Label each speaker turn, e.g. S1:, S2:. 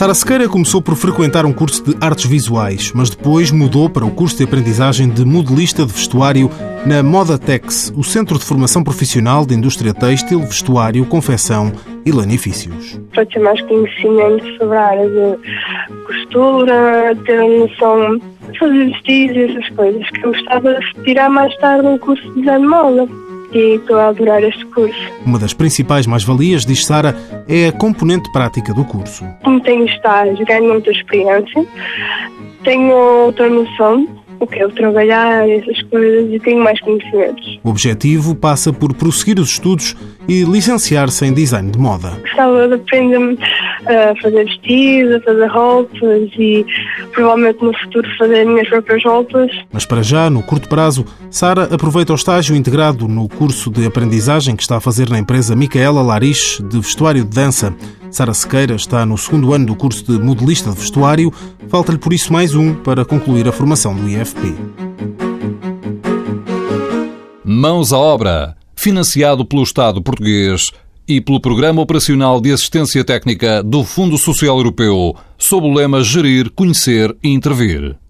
S1: Sara Sequeira começou por frequentar um curso de artes visuais, mas depois mudou para o curso de aprendizagem de modelista de vestuário na Modatex, o Centro de Formação Profissional de Indústria Têxtil, Vestuário, Confecção e Lanifícios.
S2: Para ter mais conhecimento sobre a área de costura, ter noção de fazer vestidos e essas coisas que eu gostava de tirar mais tarde um curso de design de moda e estou a adorar este curso.
S1: Uma das principais mais-valias, diz Sara, é a componente prática do curso.
S2: Como tenho estágio, ganho muita experiência, tenho outra noção o que é o trabalhar, essas coisas, e tenho mais conhecimentos.
S1: O objetivo passa por prosseguir os estudos e licenciar-se em design de moda.
S2: Gostava de aprender a fazer vestidos, a fazer roupas e provavelmente no futuro fazer minhas próprias roupas.
S1: Mas para já, no curto prazo, Sara aproveita o estágio integrado no curso de aprendizagem que está a fazer na empresa Micaela Lariche de vestuário de dança. Sara Sequeira está no segundo ano do curso de modelista de vestuário. Falta-lhe por isso mais um para concluir a formação do IFP.
S3: Mãos à obra, financiado pelo Estado português e pelo Programa Operacional de Assistência Técnica do Fundo Social Europeu, sob o lema Gerir, Conhecer e Intervir.